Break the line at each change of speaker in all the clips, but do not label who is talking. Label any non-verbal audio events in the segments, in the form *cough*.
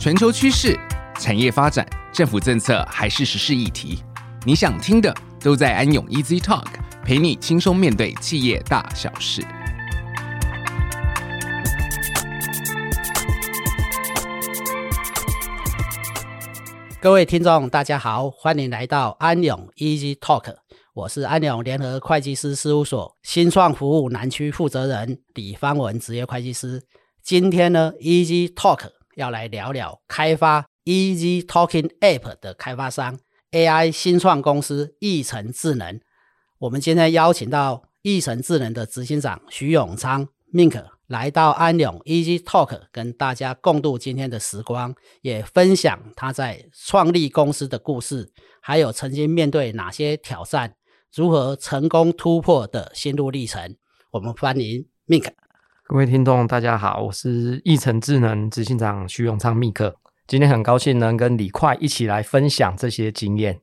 全球趋势、产业发展、政府政策还是时事议题，你想听的都在安永 Easy Talk，陪你轻松面对企业大小事。
各位听众，大家好，欢迎来到安永 Easy Talk。我是安永联合会计师事务所新创服务南区负责人李方文职业会计师。今天呢，Easy Talk 要来聊聊开发 Easy Talking App 的开发商 AI 新创公司易成智能。我们今天邀请到易成智能的执行长徐永昌 Mink 来到安永 Easy Talk，跟大家共度今天的时光，也分享他在创立公司的故事，还有曾经面对哪些挑战。如何成功突破的心路历程？我们欢迎 Mink。
各位听众，大家好，我是易成智能执行长徐永昌 Mink。今天很高兴能跟李快一起来分享这些经验。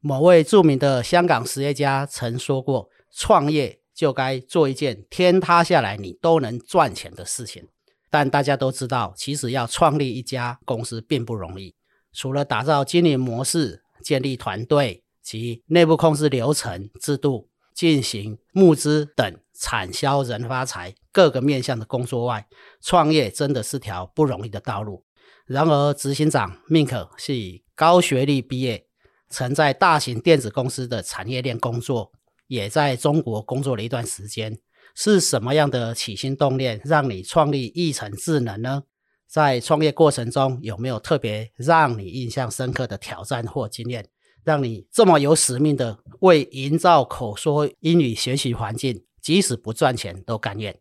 某位著名的香港实业家曾说过：“创业就该做一件天塌下来你都能赚钱的事情。”但大家都知道，其实要创立一家公司并不容易，除了打造经营模式、建立团队。及内部控制流程制度、进行募资等产销人发财各个面向的工作外，创业真的是条不容易的道路。然而，执行长 Mink 是以高学历毕业，曾在大型电子公司的产业链工作，也在中国工作了一段时间。是什么样的起心动念让你创立义成智能呢？在创业过程中，有没有特别让你印象深刻的挑战或经验？让你这么有使命的为营造口说英语学习环境，即使不赚钱都甘愿。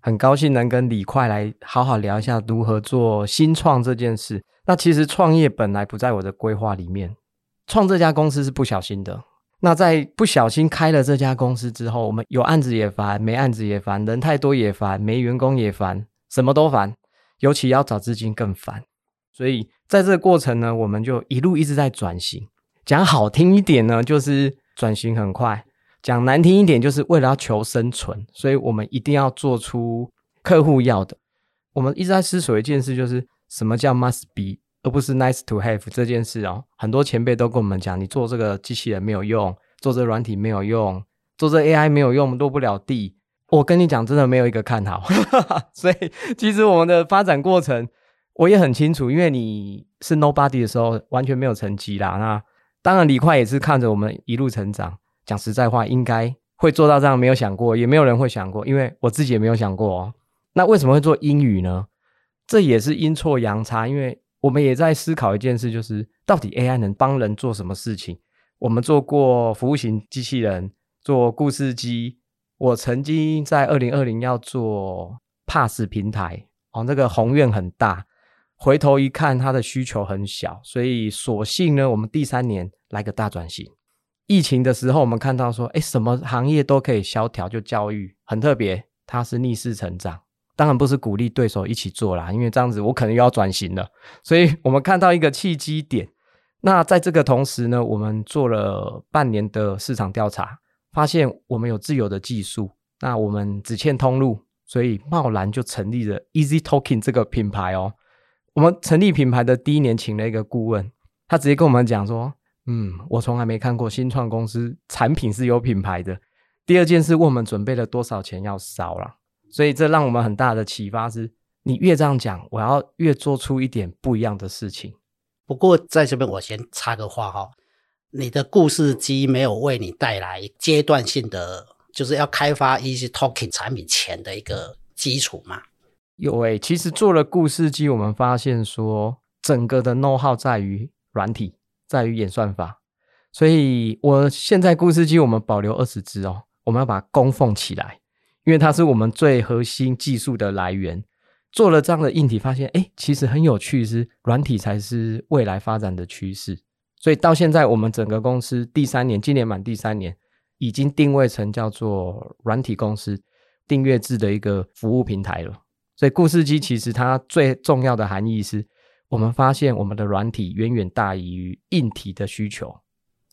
很高兴能跟李快来好好聊一下如何做新创这件事。那其实创业本来不在我的规划里面，创这家公司是不小心的。那在不小心开了这家公司之后，我们有案子也烦，没案子也烦，人太多也烦，没员工也烦，什么都烦，尤其要找资金更烦。所以在这个过程呢，我们就一路一直在转型。讲好听一点呢，就是转型很快；讲难听一点，就是为了要求生存，所以我们一定要做出客户要的。我们一直在思索一件事，就是什么叫 must be，而不是 nice to have 这件事哦。很多前辈都跟我们讲，你做这个机器人没有用，做这个软体没有用，做这 AI 没有用，落不了地。我跟你讲，真的没有一个看好。*laughs* 所以，其实我们的发展过程，我也很清楚，因为你是 nobody 的时候，完全没有成绩啦。那当然，李快也是看着我们一路成长。讲实在话，应该会做到这样，没有想过，也没有人会想过，因为我自己也没有想过哦。那为什么会做英语呢？这也是阴错阳差，因为我们也在思考一件事，就是到底 AI 能帮人做什么事情？我们做过服务型机器人，做故事机。我曾经在二零二零要做 Pass 平台，哦，那个宏愿很大。回头一看，它的需求很小，所以索性呢，我们第三年来个大转型。疫情的时候，我们看到说，哎，什么行业都可以萧条，就教育很特别，它是逆势成长。当然不是鼓励对手一起做啦，因为这样子我可能又要转型了。*laughs* 所以我们看到一个契机点。那在这个同时呢，我们做了半年的市场调查，发现我们有自有的技术，那我们只欠通路，所以贸然就成立了 Easy Talking 这个品牌哦。我们成立品牌的第一年，请了一个顾问，他直接跟我们讲说：“嗯，我从来没看过新创公司产品是有品牌的。”第二件事，问我们准备了多少钱要烧了，所以这让我们很大的启发是：你越这样讲，我要越做出一点不一样的事情。
不过在这边，我先插个话哈，你的故事机没有为你带来阶段性的，就是要开发一些 Talking 产品前的一个基础吗？
有诶、其实做了故事机，我们发现说，整个的 know how 在于软体，在于演算法。所以我现在故事机我们保留二十只哦，我们要把它供奉起来，因为它是我们最核心技术的来源。做了这样的硬体，发现诶，其实很有趣，是软体才是未来发展的趋势。所以到现在，我们整个公司第三年，今年满第三年，已经定位成叫做软体公司，订阅制的一个服务平台了。所以故事机其实它最重要的含义是，我们发现我们的软体远远大于硬体的需求。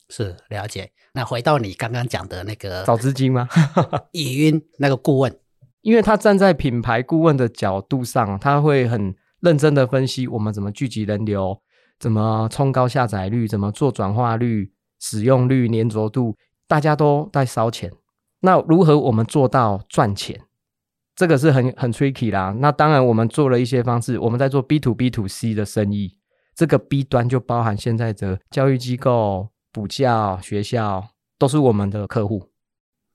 是，了解。那回到你刚刚讲的那个
找资金吗？*laughs*
语音那个顾问，*laughs*
因为他站在品牌顾问的角度上，他会很认真的分析我们怎么聚集人流，怎么冲高下载率，怎么做转化率、使用率、粘着度，大家都在烧钱。那如何我们做到赚钱？这个是很很 tricky 啦。那当然，我们做了一些方式，我们在做 B to B to C 的生意，这个 B 端就包含现在的教育机构、补教学校，都是我们的客户。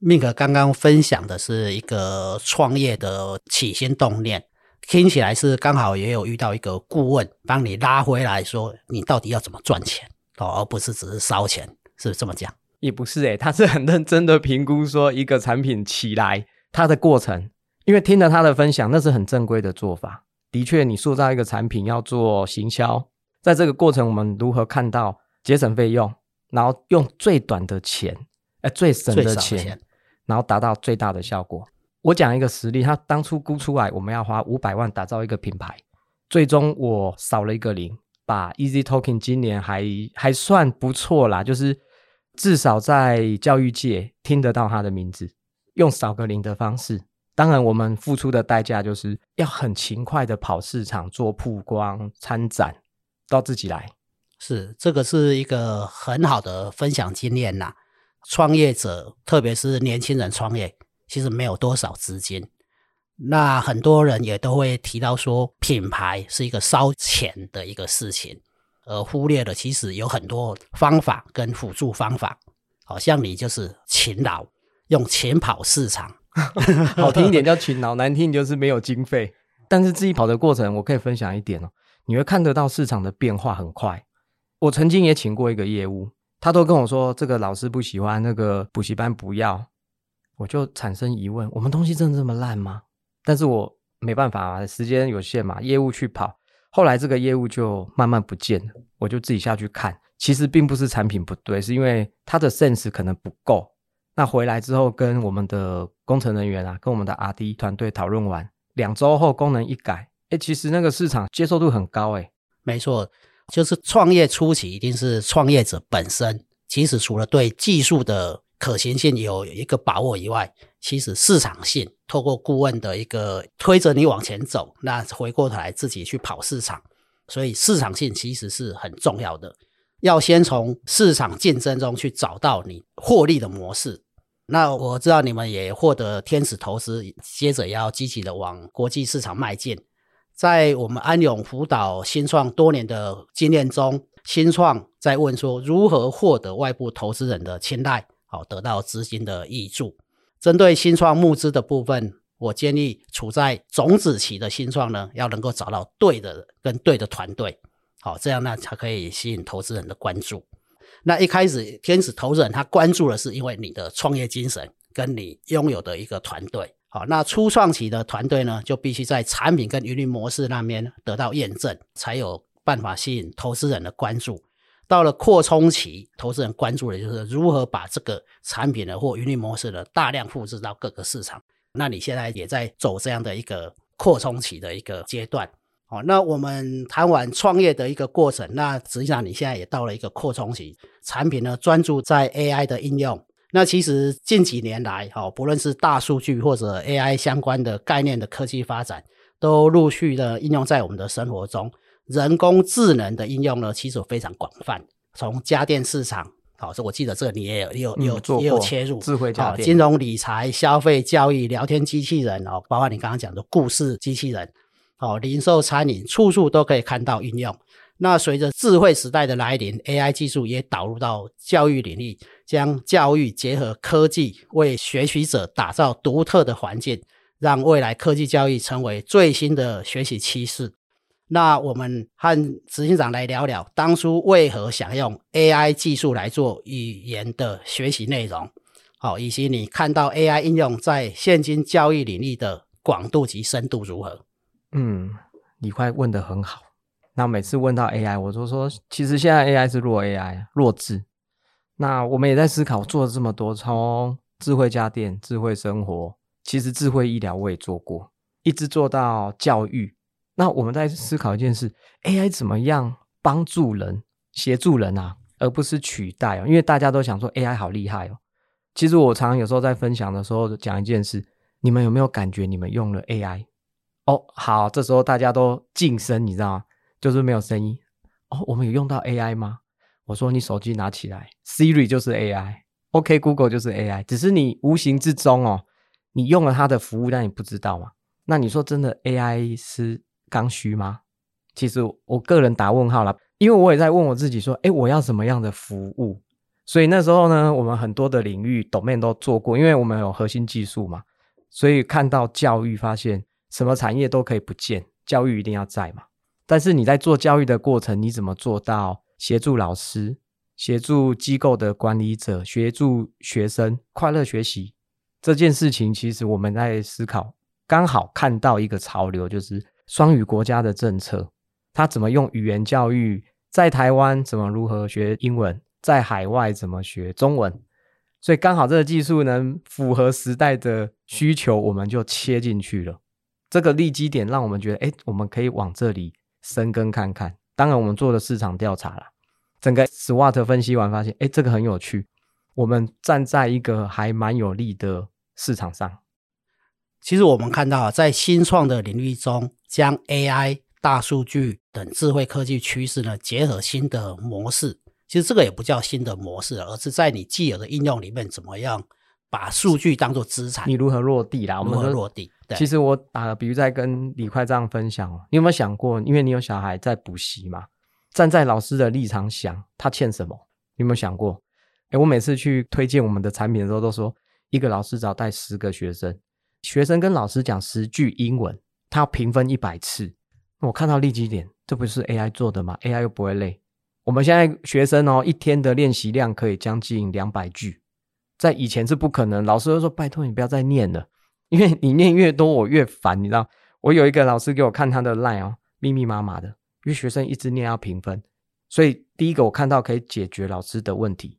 Mink 刚刚分享的是一个创业的起心动念，听起来是刚好也有遇到一个顾问帮你拉回来说，你到底要怎么赚钱哦，而不是只是烧钱，是这么讲？
也不是诶、欸，他是很认真的评估说一个产品起来它的过程，因为听了他的分享，那是很正规的做法。的确，你塑造一个产品要做行销，在这个过程，我们如何看到节省费用，然后用最短的钱，哎，最省的钱。然后达到最大的效果。我讲一个实例，他当初估出来，我们要花五百万打造一个品牌，最终我少了一个零，把 Easy Talking 今年还还算不错啦，就是至少在教育界听得到他的名字，用少个零的方式。当然，我们付出的代价就是要很勤快的跑市场、做曝光、参展，都自己来。
是，这个是一个很好的分享经验呐。创业者，特别是年轻人创业，其实没有多少资金。那很多人也都会提到说，品牌是一个烧钱的一个事情，而忽略了其实有很多方法跟辅助方法。好像你就是勤劳，用钱跑市场，*laughs*
好听一点叫勤劳，难听就是没有经费。但是自己跑的过程，我可以分享一点哦，你会看得到市场的变化很快。我曾经也请过一个业务。他都跟我说这个老师不喜欢，那个补习班不要，我就产生疑问：我们东西真的这么烂吗？但是我没办法啊，时间有限嘛，业务去跑。后来这个业务就慢慢不见了，我就自己下去看。其实并不是产品不对，是因为他的 sense 可能不够。那回来之后跟我们的工程人员啊，跟我们的 RD 团队讨论完，两周后功能一改，诶，其实那个市场接受度很高诶，
没错。就是创业初期，一定是创业者本身，其实除了对技术的可行性有一个把握以外，其实市场性透过顾问的一个推着你往前走，那回过头来自己去跑市场，所以市场性其实是很重要的。要先从市场竞争中去找到你获利的模式。那我知道你们也获得天使投资，接着要积极的往国际市场迈进。在我们安永辅导新创多年的经验中，新创在问说如何获得外部投资人的青睐，好得到资金的挹注。针对新创募资的部分，我建议处在种子期的新创呢，要能够找到对的跟对的团队，好，这样呢才可以吸引投资人的关注。那一开始天使投资人他关注的是因为你的创业精神跟你拥有的一个团队。好，那初创期的团队呢，就必须在产品跟盈利模式那边得到验证，才有办法吸引投资人的关注。到了扩充期，投资人关注的就是如何把这个产品的或盈利模式的大量复制到各个市场。那你现在也在走这样的一个扩充期的一个阶段。好，那我们谈完创业的一个过程，那实际上你现在也到了一个扩充期，产品呢专注在 AI 的应用。那其实近几年来，哈，不论是大数据或者 AI 相关的概念的科技发展，都陆续的应用在我们的生活中。人工智能的应用呢，其实非常广泛。从家电市场，好，这我记得这你也有，也有，有做，也有切入
智慧家电、
金融理财、消费、教育、聊天机器人哦，包括你刚刚讲的故事机器人，好，零售、餐饮，处处都可以看到应用。那随着智慧时代的来临，AI 技术也导入到教育领域，将教育结合科技，为学习者打造独特的环境，让未来科技教育成为最新的学习趋势。那我们和执行长来聊聊，当初为何想用 AI 技术来做语言的学习内容？好，以及你看到 AI 应用在现今教育领域的广度及深度如何？
嗯，你快问的很好。那每次问到 AI，我就说，其实现在 AI 是弱 AI，弱智。那我们也在思考，做了这么多，从智慧家电、智慧生活，其实智慧医疗我也做过，一直做到教育。那我们在思考一件事：AI 怎么样帮助人、协助人啊，而不是取代哦？因为大家都想说 AI 好厉害哦。其实我常常有时候在分享的时候讲一件事：你们有没有感觉你们用了 AI？哦，好，这时候大家都静声，你知道吗？就是没有声音。哦，我们有用到 AI 吗？我说你手机拿起来，Siri 就是 AI，OK，Google 就是 AI，只是你无形之中哦，你用了它的服务，但你不知道嘛。那你说真的 AI 是刚需吗？其实我个人打问号了，因为我也在问我自己说，诶，我要什么样的服务？所以那时候呢，我们很多的领域 domain 都做过，因为我们有核心技术嘛，所以看到教育，发现什么产业都可以不见，教育一定要在嘛。但是你在做教育的过程，你怎么做到协助老师、协助机构的管理者、协助学生快乐学习这件事情？其实我们在思考，刚好看到一个潮流，就是双语国家的政策，他怎么用语言教育，在台湾怎么如何学英文。在海外怎么学中文？所以刚好这个技术能符合时代的需求，我们就切进去了。这个利基点让我们觉得，哎，我们可以往这里深耕看看。当然，我们做了市场调查了，整个 SWOT 分析完，发现，哎，这个很有趣。我们站在一个还蛮有利的市场上。
其实我们看到，在新创的领域中，将 AI、大数据等智慧科技趋势呢，结合新的模式。其实这个也不叫新的模式，而是在你既有的应用里面，怎么样把数据当做资产？
你如何落地啦？我们
如何落地？对。
其实我打个比喻，在跟李快这样分享哦。你有没有想过，因为你有小孩在补习嘛？站在老师的立场想，他欠什么？你有没有想过？诶，我每次去推荐我们的产品的时候，都说一个老师只要带十个学生，学生跟老师讲十句英文，他要评分一百次。我看到立即点，这不是 AI 做的吗？AI 又不会累。我们现在学生哦，一天的练习量可以将近两百句，在以前是不可能。老师都说：“拜托你不要再念了，*laughs* 因为你念越多，我越烦。”你知道，我有一个老师给我看他的 line 哦，密密麻麻的，因为学生一直念要评分，所以第一个我看到可以解决老师的问题。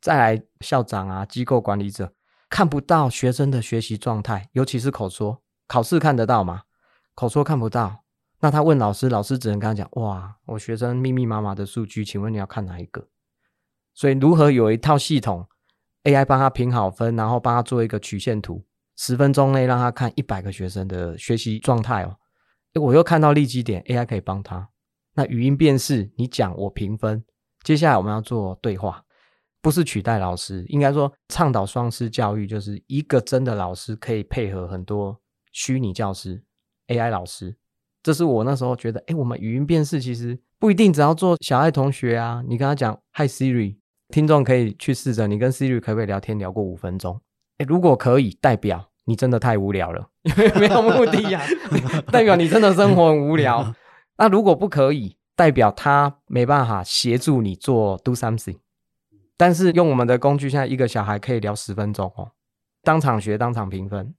再来，校长啊，机构管理者看不到学生的学习状态，尤其是口说，考试看得到吗？口说看不到。那他问老师，老师只能跟他讲：“哇，我学生密密麻麻的数据，请问你要看哪一个？”所以，如何有一套系统，AI 帮他评好分，然后帮他做一个曲线图，十分钟内让他看一百个学生的学习状态哦。诶，我又看到利基点，AI 可以帮他。那语音辨识，你讲我评分。接下来我们要做对话，不是取代老师，应该说倡导双师教育，就是一个真的老师可以配合很多虚拟教师、AI 老师。这是我那时候觉得，哎，我们语音辨识其实不一定只要做小爱同学啊。你跟他讲 “Hi Siri”，听众可以去试着，你跟 Siri 可不可以聊天聊过五分钟？哎，如果可以，代表你真的太无聊了，因 *laughs* 为没有目的呀、啊，*laughs* 代表你真的生活很无聊。*laughs* 那如果不可以，代表他没办法协助你做 do something。但是用我们的工具，现在一个小孩可以聊十分钟哦，当场学，当场评分。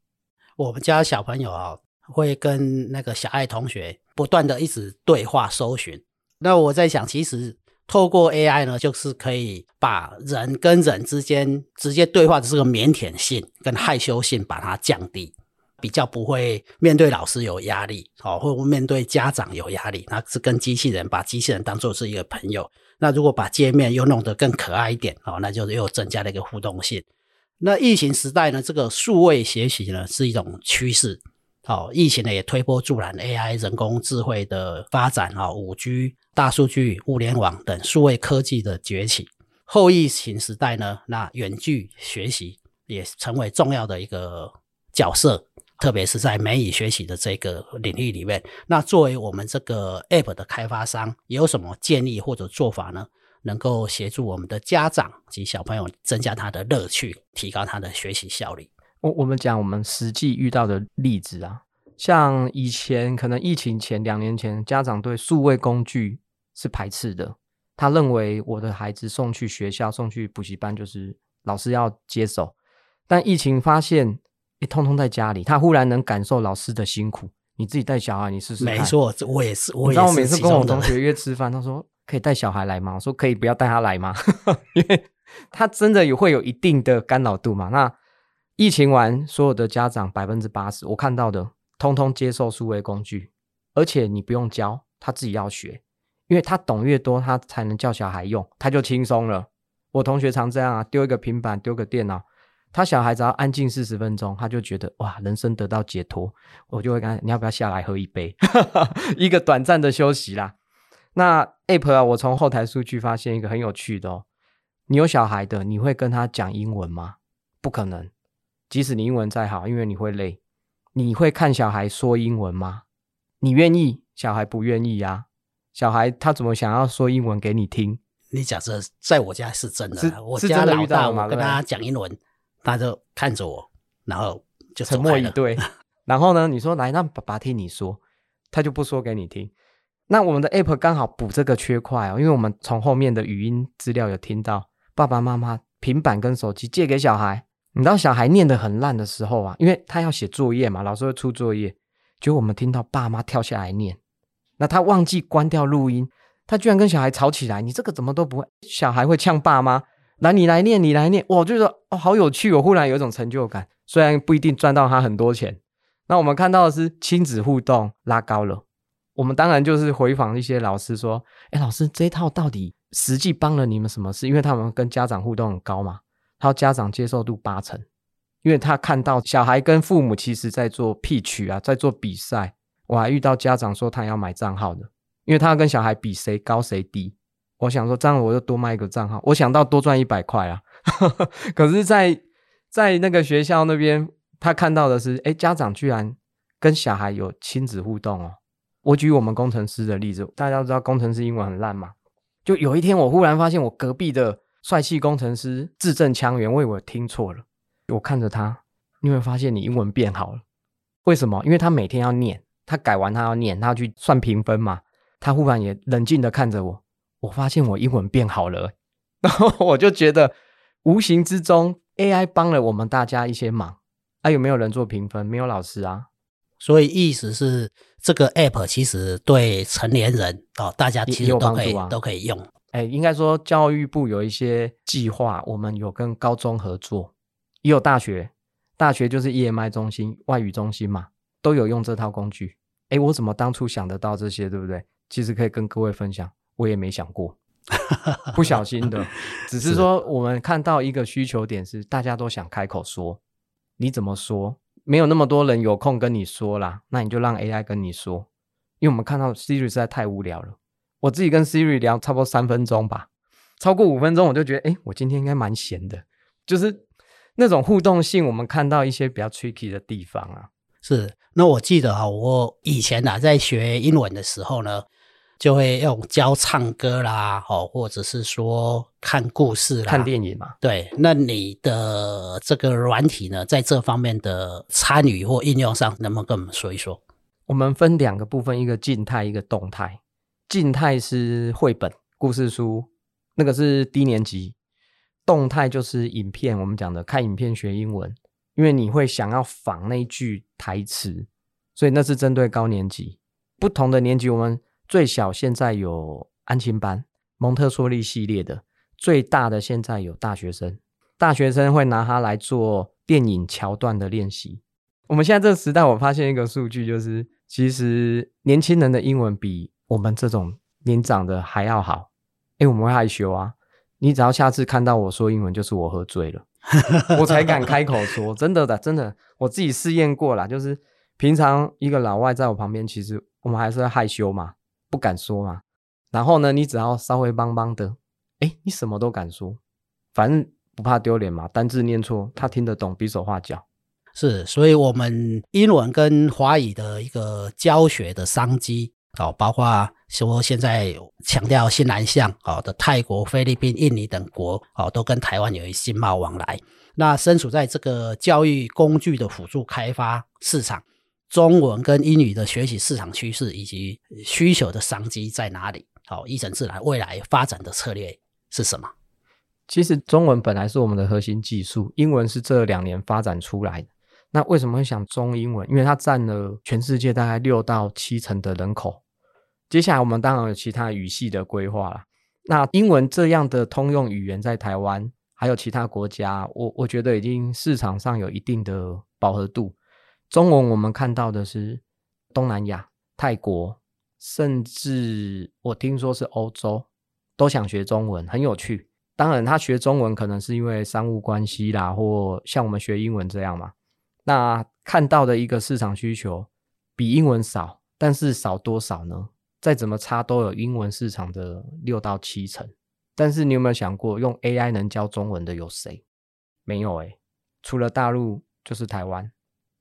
我们家小朋友啊。会跟那个小爱同学不断的一直对话搜寻。那我在想，其实透过 AI 呢，就是可以把人跟人之间直接对话的这个腼腆性跟害羞性把它降低，比较不会面对老师有压力，哦，或面对家长有压力。那是跟机器人把机器人当做是一个朋友。那如果把界面又弄得更可爱一点，哦，那就是又增加了一个互动性。那疫情时代呢，这个数位学习呢是一种趋势。好，疫情呢也推波助澜，AI 人工智慧的发展啊，五 G、大数据、物联网等数位科技的崛起。后疫情时代呢，那远距学习也成为重要的一个角色，特别是在美语学习的这个领域里面。那作为我们这个 App 的开发商，有什么建议或者做法呢？能够协助我们的家长及小朋友增加他的乐趣，提高他的学习效率。
我我们讲我们实际遇到的例子啊，像以前可能疫情前两年前，家长对数位工具是排斥的，他认为我的孩子送去学校、送去补习班就是老师要接手，但疫情发现，一通通在家里，他忽然能感受老师的辛苦。你自己带小孩，你试试看。
没错，我也是。我也是。
我每次跟我同学约吃饭，他说可以带小孩来吗？我说可以，不要带他来吗？*laughs* 因为他真的也会有一定的干扰度嘛。那疫情完，所有的家长百分之八十，我看到的，通通接受数位工具，而且你不用教，他自己要学，因为他懂越多，他才能叫小孩用，他就轻松了。我同学常这样啊，丢一个平板，丢个电脑，他小孩只要安静四十分钟，他就觉得哇，人生得到解脱。我就会跟他，你要不要下来喝一杯？*laughs* 一个短暂的休息啦。那 App 啊，我从后台数据发现一个很有趣的哦。你有小孩的，你会跟他讲英文吗？不可能。即使你英文再好，因为你会累。你会看小孩说英文吗？你愿意，小孩不愿意呀、啊。小孩他怎么想要说英文给你听？
你假设在我家是真的，
是
我家老大，
嘛，
我跟他讲英文，他就看着我，然后就
沉默以对。*laughs* 然后呢，你说来，让爸爸听你说，他就不说给你听。那我们的 App 刚好补这个缺块哦，因为我们从后面的语音资料有听到，爸爸妈妈平板跟手机借给小孩，你知道小孩念得很烂的时候啊，因为他要写作业嘛，老师会出作业，结果我们听到爸妈跳下来念，那他忘记关掉录音，他居然跟小孩吵起来，你这个怎么都不会，小孩会呛爸妈，来你来念，你来念，我就说哦好有趣，我忽然有一种成就感，虽然不一定赚到他很多钱，那我们看到的是亲子互动拉高了。我们当然就是回访一些老师说：“哎，老师，这一套到底实际帮了你们什么事？因为他们跟家长互动很高嘛，他家长接受度八成，因为他看到小孩跟父母其实在做 pitch 啊，在做比赛。我还遇到家长说他要买账号的，因为他要跟小孩比谁高谁低。我想说这样我就多卖一个账号，我想到多赚一百块啊。*laughs* 可是在，在在那个学校那边，他看到的是，哎，家长居然跟小孩有亲子互动哦。”我举我们工程师的例子，大家都知道工程师英文很烂嘛。就有一天，我忽然发现我隔壁的帅气工程师字正腔圆，我以为我听错了。我看着他，你会发现你英文变好了。为什么？因为他每天要念，他改完他要念，他要去算评分嘛。他忽然也冷静的看着我，我发现我英文变好了。*laughs* 然后我就觉得，无形之中 AI 帮了我们大家一些忙。啊，有没有人做评分？没有老师啊。
所以意思是，这个 app 其实对成年人哦，大家其实都可以、啊、都可以用。
哎，应该说教育部有一些计划，我们有跟高中合作，也有大学，大学就是 EMI 中心、外语中心嘛，都有用这套工具。哎，我怎么当初想得到这些，对不对？其实可以跟各位分享，我也没想过，不小心的，*laughs* 只是说我们看到一个需求点是，大家都想开口说，你怎么说？没有那么多人有空跟你说啦，那你就让 AI 跟你说，因为我们看到 Siri 实在太无聊了。我自己跟 Siri 聊差不多三分钟吧，超过五分钟我就觉得，哎，我今天应该蛮闲的。就是那种互动性，我们看到一些比较 tricky 的地方啊。
是，那我记得啊，我以前啊在学英文的时候呢。就会用教唱歌啦，哦，或者是说看故事啦，
看电影嘛。
对，那你的这个软体呢，在这方面的参与或应用上，能不能跟我们说一说？
我们分两个部分，一个静态，一个动态。静态是绘本、故事书，那个是低年级；动态就是影片，我们讲的看影片学英文，因为你会想要仿那一句台词，所以那是针对高年级。不同的年级，我们。最小现在有安亲班、蒙特梭利系列的，最大的现在有大学生，大学生会拿它来做电影桥段的练习。我们现在这个时代，我发现一个数据，就是其实年轻人的英文比我们这种年长的还要好。哎，我们会害羞啊，你只要下次看到我说英文，就是我喝醉了，*laughs* 我才敢开口说。真的的，真的，我自己试验过啦，就是平常一个老外在我旁边，其实我们还是害羞嘛。不敢说嘛，然后呢，你只要稍微帮帮的，哎，你什么都敢说，反正不怕丢脸嘛。单字念错，他听得懂，比手画脚。
是，所以我们英文跟华语的一个教学的商机，哦，包括说现在强调新南向，哦的泰国、菲律宾、印尼等国，哦都跟台湾有一经贸往来。那身处在这个教育工具的辅助开发市场。中文跟英语的学习市场趋势以及需求的商机在哪里？好，义成自然未来发展的策略是什么？
其实中文本来是我们的核心技术，英文是这两年发展出来的。那为什么会想中英文？因为它占了全世界大概六到七成的人口。接下来我们当然有其他语系的规划了。那英文这样的通用语言在台湾还有其他国家，我我觉得已经市场上有一定的饱和度。中文我们看到的是东南亚、泰国，甚至我听说是欧洲，都想学中文，很有趣。当然，他学中文可能是因为商务关系啦，或像我们学英文这样嘛。那看到的一个市场需求比英文少，但是少多少呢？再怎么差都有英文市场的六到七成。但是你有没有想过，用 AI 能教中文的有谁？没有诶、除了大陆就是台湾，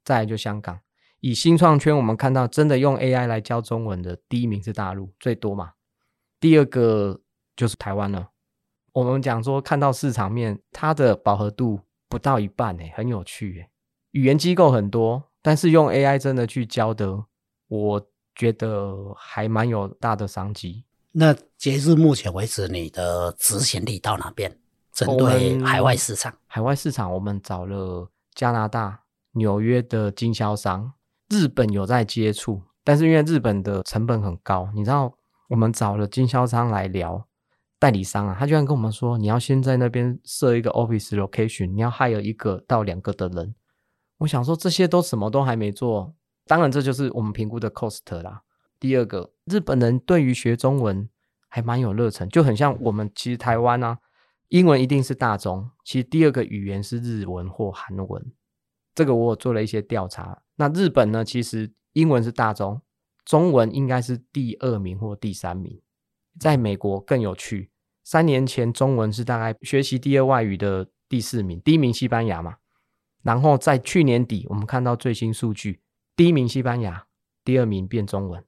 再来就香港。以新创圈，我们看到真的用 AI 来教中文的第一名是大陆，最多嘛。第二个就是台湾了。我们讲说，看到市场面，它的饱和度不到一半，诶，很有趣，诶，语言机构很多，但是用 AI 真的去教的，我觉得还蛮有大的商机。
那截至目前为止，你的执行力到哪边？针对海外市场，
海外市场，我们找了加拿大、纽约的经销商，日本有在接触，但是因为日本的成本很高，你知道，我们找了经销商来聊。代理商啊，他居然跟我们说，你要先在那边设一个 office location，你要 hire 一个到两个的人。我想说，这些都什么都还没做，当然这就是我们评估的 cost 啦。第二个，日本人对于学中文还蛮有热忱，就很像我们其实台湾啊，英文一定是大中，其实第二个语言是日文或韩文。这个我有做了一些调查，那日本呢，其实英文是大中，中文应该是第二名或第三名。在美国更有趣，三年前中文是大概学习第二外语的第四名，第一名西班牙嘛。然后在去年底，我们看到最新数据，第一名西班牙，第二名变中文，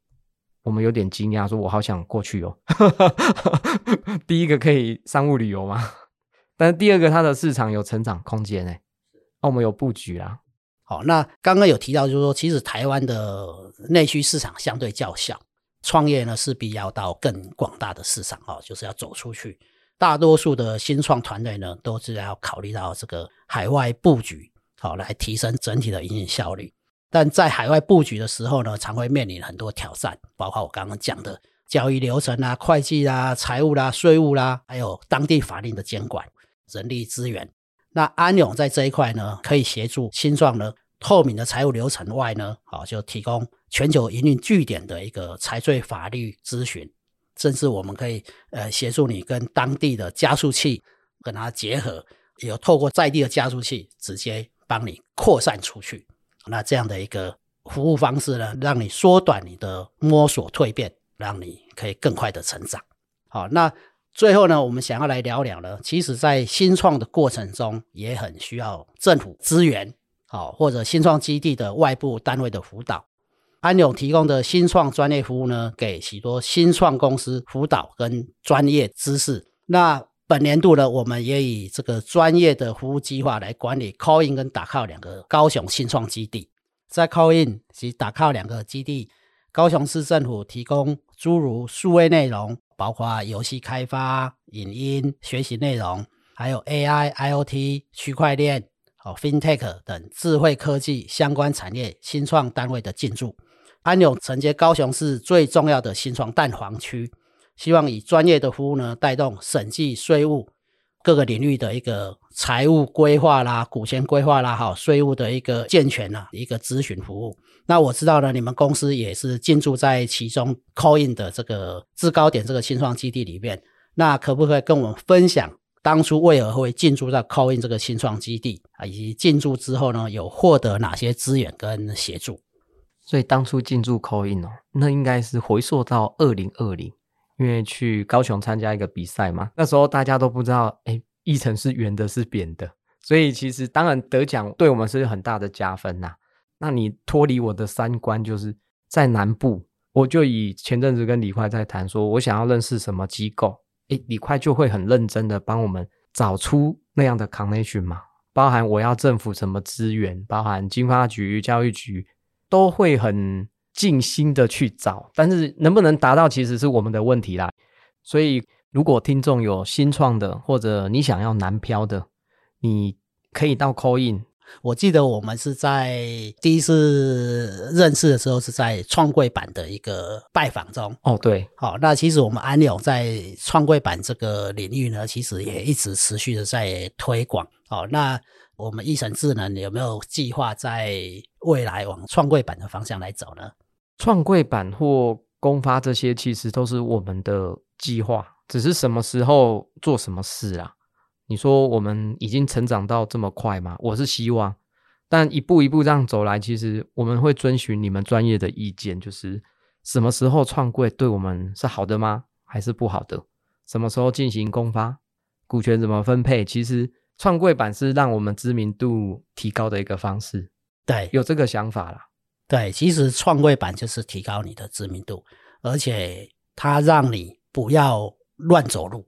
我们有点惊讶，说我好想过去哦。*laughs* 第一个可以商务旅游吗？但是第二个它的市场有成长空间诶，那我们有布局啦。
好，那刚刚有提到就是说，其实台湾的内需市场相对较小。创业呢，势必要到更广大的市场哦，就是要走出去。大多数的新创团队呢，都是要考虑到这个海外布局，好来提升整体的营运效率。但在海外布局的时候呢，常会面临很多挑战，包括我刚刚讲的交易流程啊、会计啊、财务啦、税务啦，还有当地法令的监管、人力资源。那安永在这一块呢，可以协助新创呢。透明的财务流程外呢，好就提供全球营运据点的一个财税法律咨询，甚至我们可以呃协助你跟当地的加速器跟它结合，有透过在地的加速器直接帮你扩散出去。那这样的一个服务方式呢，让你缩短你的摸索蜕变，让你可以更快的成长。好，那最后呢，我们想要来聊聊呢，其实在新创的过程中也很需要政府资源。好，或者新创基地的外部单位的辅导，安永提供的新创专业服务呢，给许多新创公司辅导跟专业知识。那本年度呢，我们也以这个专业的服务计划来管理 Call In 跟打 Call 两个高雄新创基地。在 Call In 及打 Call 两个基地，高雄市政府提供诸如数位内容，包括游戏开发、影音学习内容，还有 AI、IoT、区块链。哦，FinTech 等智慧科技相关产业新创单位的进驻，安永承接高雄市最重要的新创蛋黄区，希望以专业的服务呢，带动审计、税务各个领域的一个财务规划啦、股权规划啦，好，税务的一个健全啊，一个咨询服务。那我知道呢，你们公司也是进驻在其中 Coin 的这个制高点这个新创基地里面，那可不可以跟我们分享？当初为何会进驻到 Coin 这个新创基地啊？以及进驻之后呢，有获得哪些资源跟协助？
所以当初进驻 Coin 哦，那应该是回溯到二零二零，因为去高雄参加一个比赛嘛。那时候大家都不知道，哎，议程是圆的，是扁的。所以其实当然得奖对我们是很大的加分呐。那你脱离我的三观，就是在南部，我就以前阵子跟李快在谈，说我想要认识什么机构。诶，李快就会很认真的帮我们找出那样的 connection 嘛，包含我要政府什么资源，包含经发局、教育局，都会很尽心的去找，但是能不能达到，其实是我们的问题啦。所以，如果听众有新创的，或者你想要南漂的，你可以到 call in。
我记得我们是在第一次认识的时候，是在创柜板的一个拜访中。
哦，对，
好，那其实我们安永在创柜板这个领域呢，其实也一直持续的在推广。好，那我们一神智能有没有计划在未来往创柜板的方向来走呢？
创柜板或公发这些，其实都是我们的计划，只是什么时候做什么事啊？你说我们已经成长到这么快吗？我是希望，但一步一步这样走来，其实我们会遵循你们专业的意见，就是什么时候创柜对我们是好的吗？还是不好的？什么时候进行公发？股权怎么分配？其实创柜板是让我们知名度提高的一个方式。
对，
有这个想法啦。
对，其实创柜板就是提高你的知名度，而且它让你不要乱走路，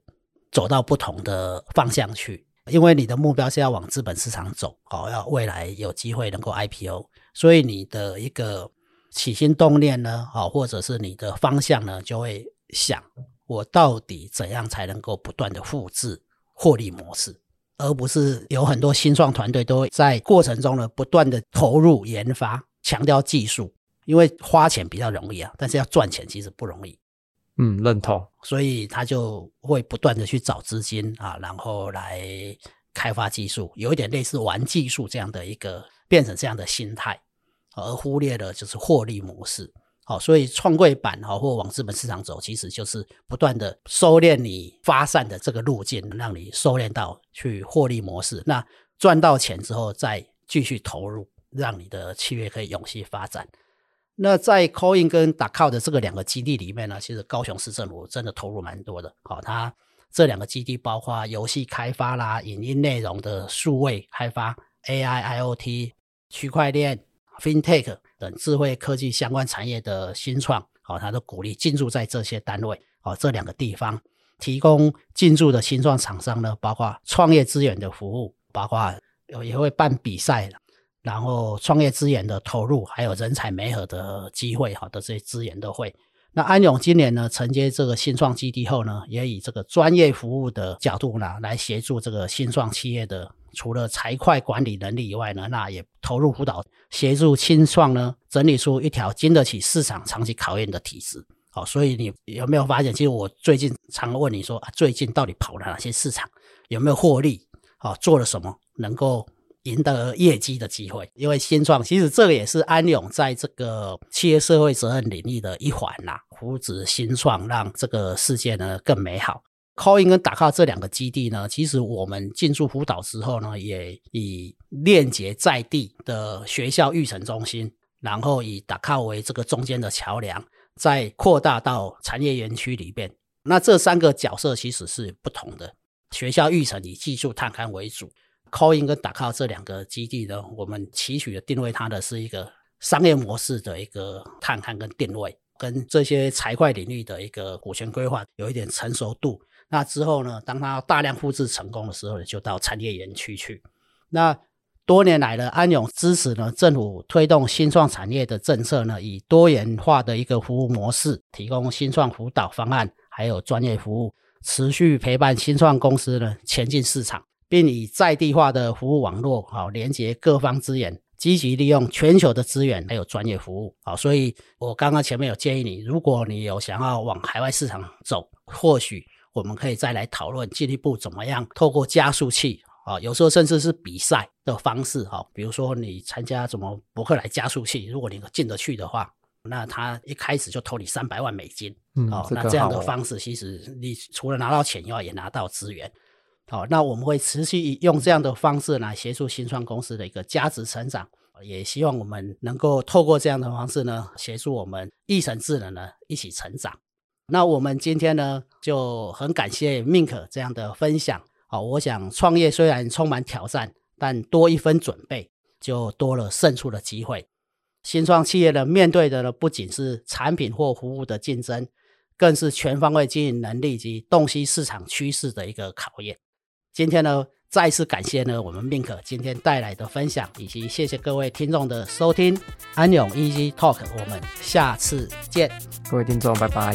走到不同的方向去，因为你的目标是要往资本市场走，哦，要未来有机会能够 IPO，所以你的一个起心动念呢，哦，或者是你的方向呢，就会想我到底怎样才能够不断的复制获利模式，而不是有很多新创团队都会在过程中呢不断的投入研发。强调技术，因为花钱比较容易啊，但是要赚钱其实不容易。
嗯，认同。
所以他就会不断的去找资金啊，然后来开发技术，有一点类似玩技术这样的一个变成这样的心态，而忽略了就是获利模式。好，所以创柜板哈或往资本市场走，其实就是不断的收敛你发散的这个路径，让你收敛到去获利模式。那赚到钱之后再继续投入。让你的企业可以永续发展。那在 Coin 跟 Dacao 的这个两个基地里面呢，其实高雄市政府真的投入蛮多的。好，它这两个基地包括游戏开发啦、影音内容的数位开发、AI、IoT、区块链、FinTech 等智慧科技相关产业的新创，好，它都鼓励进驻在这些单位。好，这两个地方提供进驻的新创厂商呢，包括创业资源的服务，包括有也会办比赛。然后创业资源的投入，还有人才媒合的机会，好的这些资源都会。那安永今年呢，承接这个新创基地后呢，也以这个专业服务的角度呢，来协助这个新创企业的，除了财会管理能力以外呢，那也投入辅导，协助新创呢整理出一条经得起市场长期考验的体质。好，所以你有没有发现，其实我最近常问你说啊，最近到底跑了哪些市场，有没有获利？好，做了什么能够？赢得业绩的机会，因为新创其实这个也是安永在这个企业社会责任领域的一环呐，扶植新创，让这个世界呢更美好。Callin 跟打卡这两个基地呢，其实我们进驻辅导之后呢，也以链接在地的学校育成中心，然后以打卡为这个中间的桥梁，再扩大到产业园区里边。那这三个角色其实是不同的，学校育成以技术探勘为主。Callin 跟 Dacao 这两个基地呢，我们期许的定位它的是一个商业模式的一个探勘跟定位，跟这些财会领域的一个股权规划有一点成熟度。那之后呢，当它大量复制成功的时候，就到产业园区去。那多年来的安永支持呢，政府推动新创产业的政策呢，以多元化的一个服务模式，提供新创辅导方案，还有专业服务，持续陪伴新创公司呢前进市场。并以在地化的服务网络，好连接各方资源，积极利用全球的资源，还有专业服务，好，所以我刚刚前面有建议你，如果你有想要往海外市场走，或许我们可以再来讨论进一步怎么样透过加速器，啊，有时候甚至是比赛的方式，哈，比如说你参加什么伯克莱加速器，如果你进得去的话，那他一开始就投你三百万美金，嗯，哦，那这样的方式，其实你除了拿到钱以外，也拿到资源。好，那我们会持续用这样的方式来协助新创公司的一个价值成长，也希望我们能够透过这样的方式呢，协助我们义成智能呢一起成长。那我们今天呢就很感谢 Mink 这样的分享。好，我想创业虽然充满挑战，但多一分准备就多了胜出的机会。新创企业呢面对的呢不仅是产品或服务的竞争，更是全方位经营能力及洞悉市场趋势的一个考验。今天呢，再次感谢呢我们 Mink 今天带来的分享，以及谢谢各位听众的收听。安永 Easy Talk，我们下次见。
各位听众，拜拜。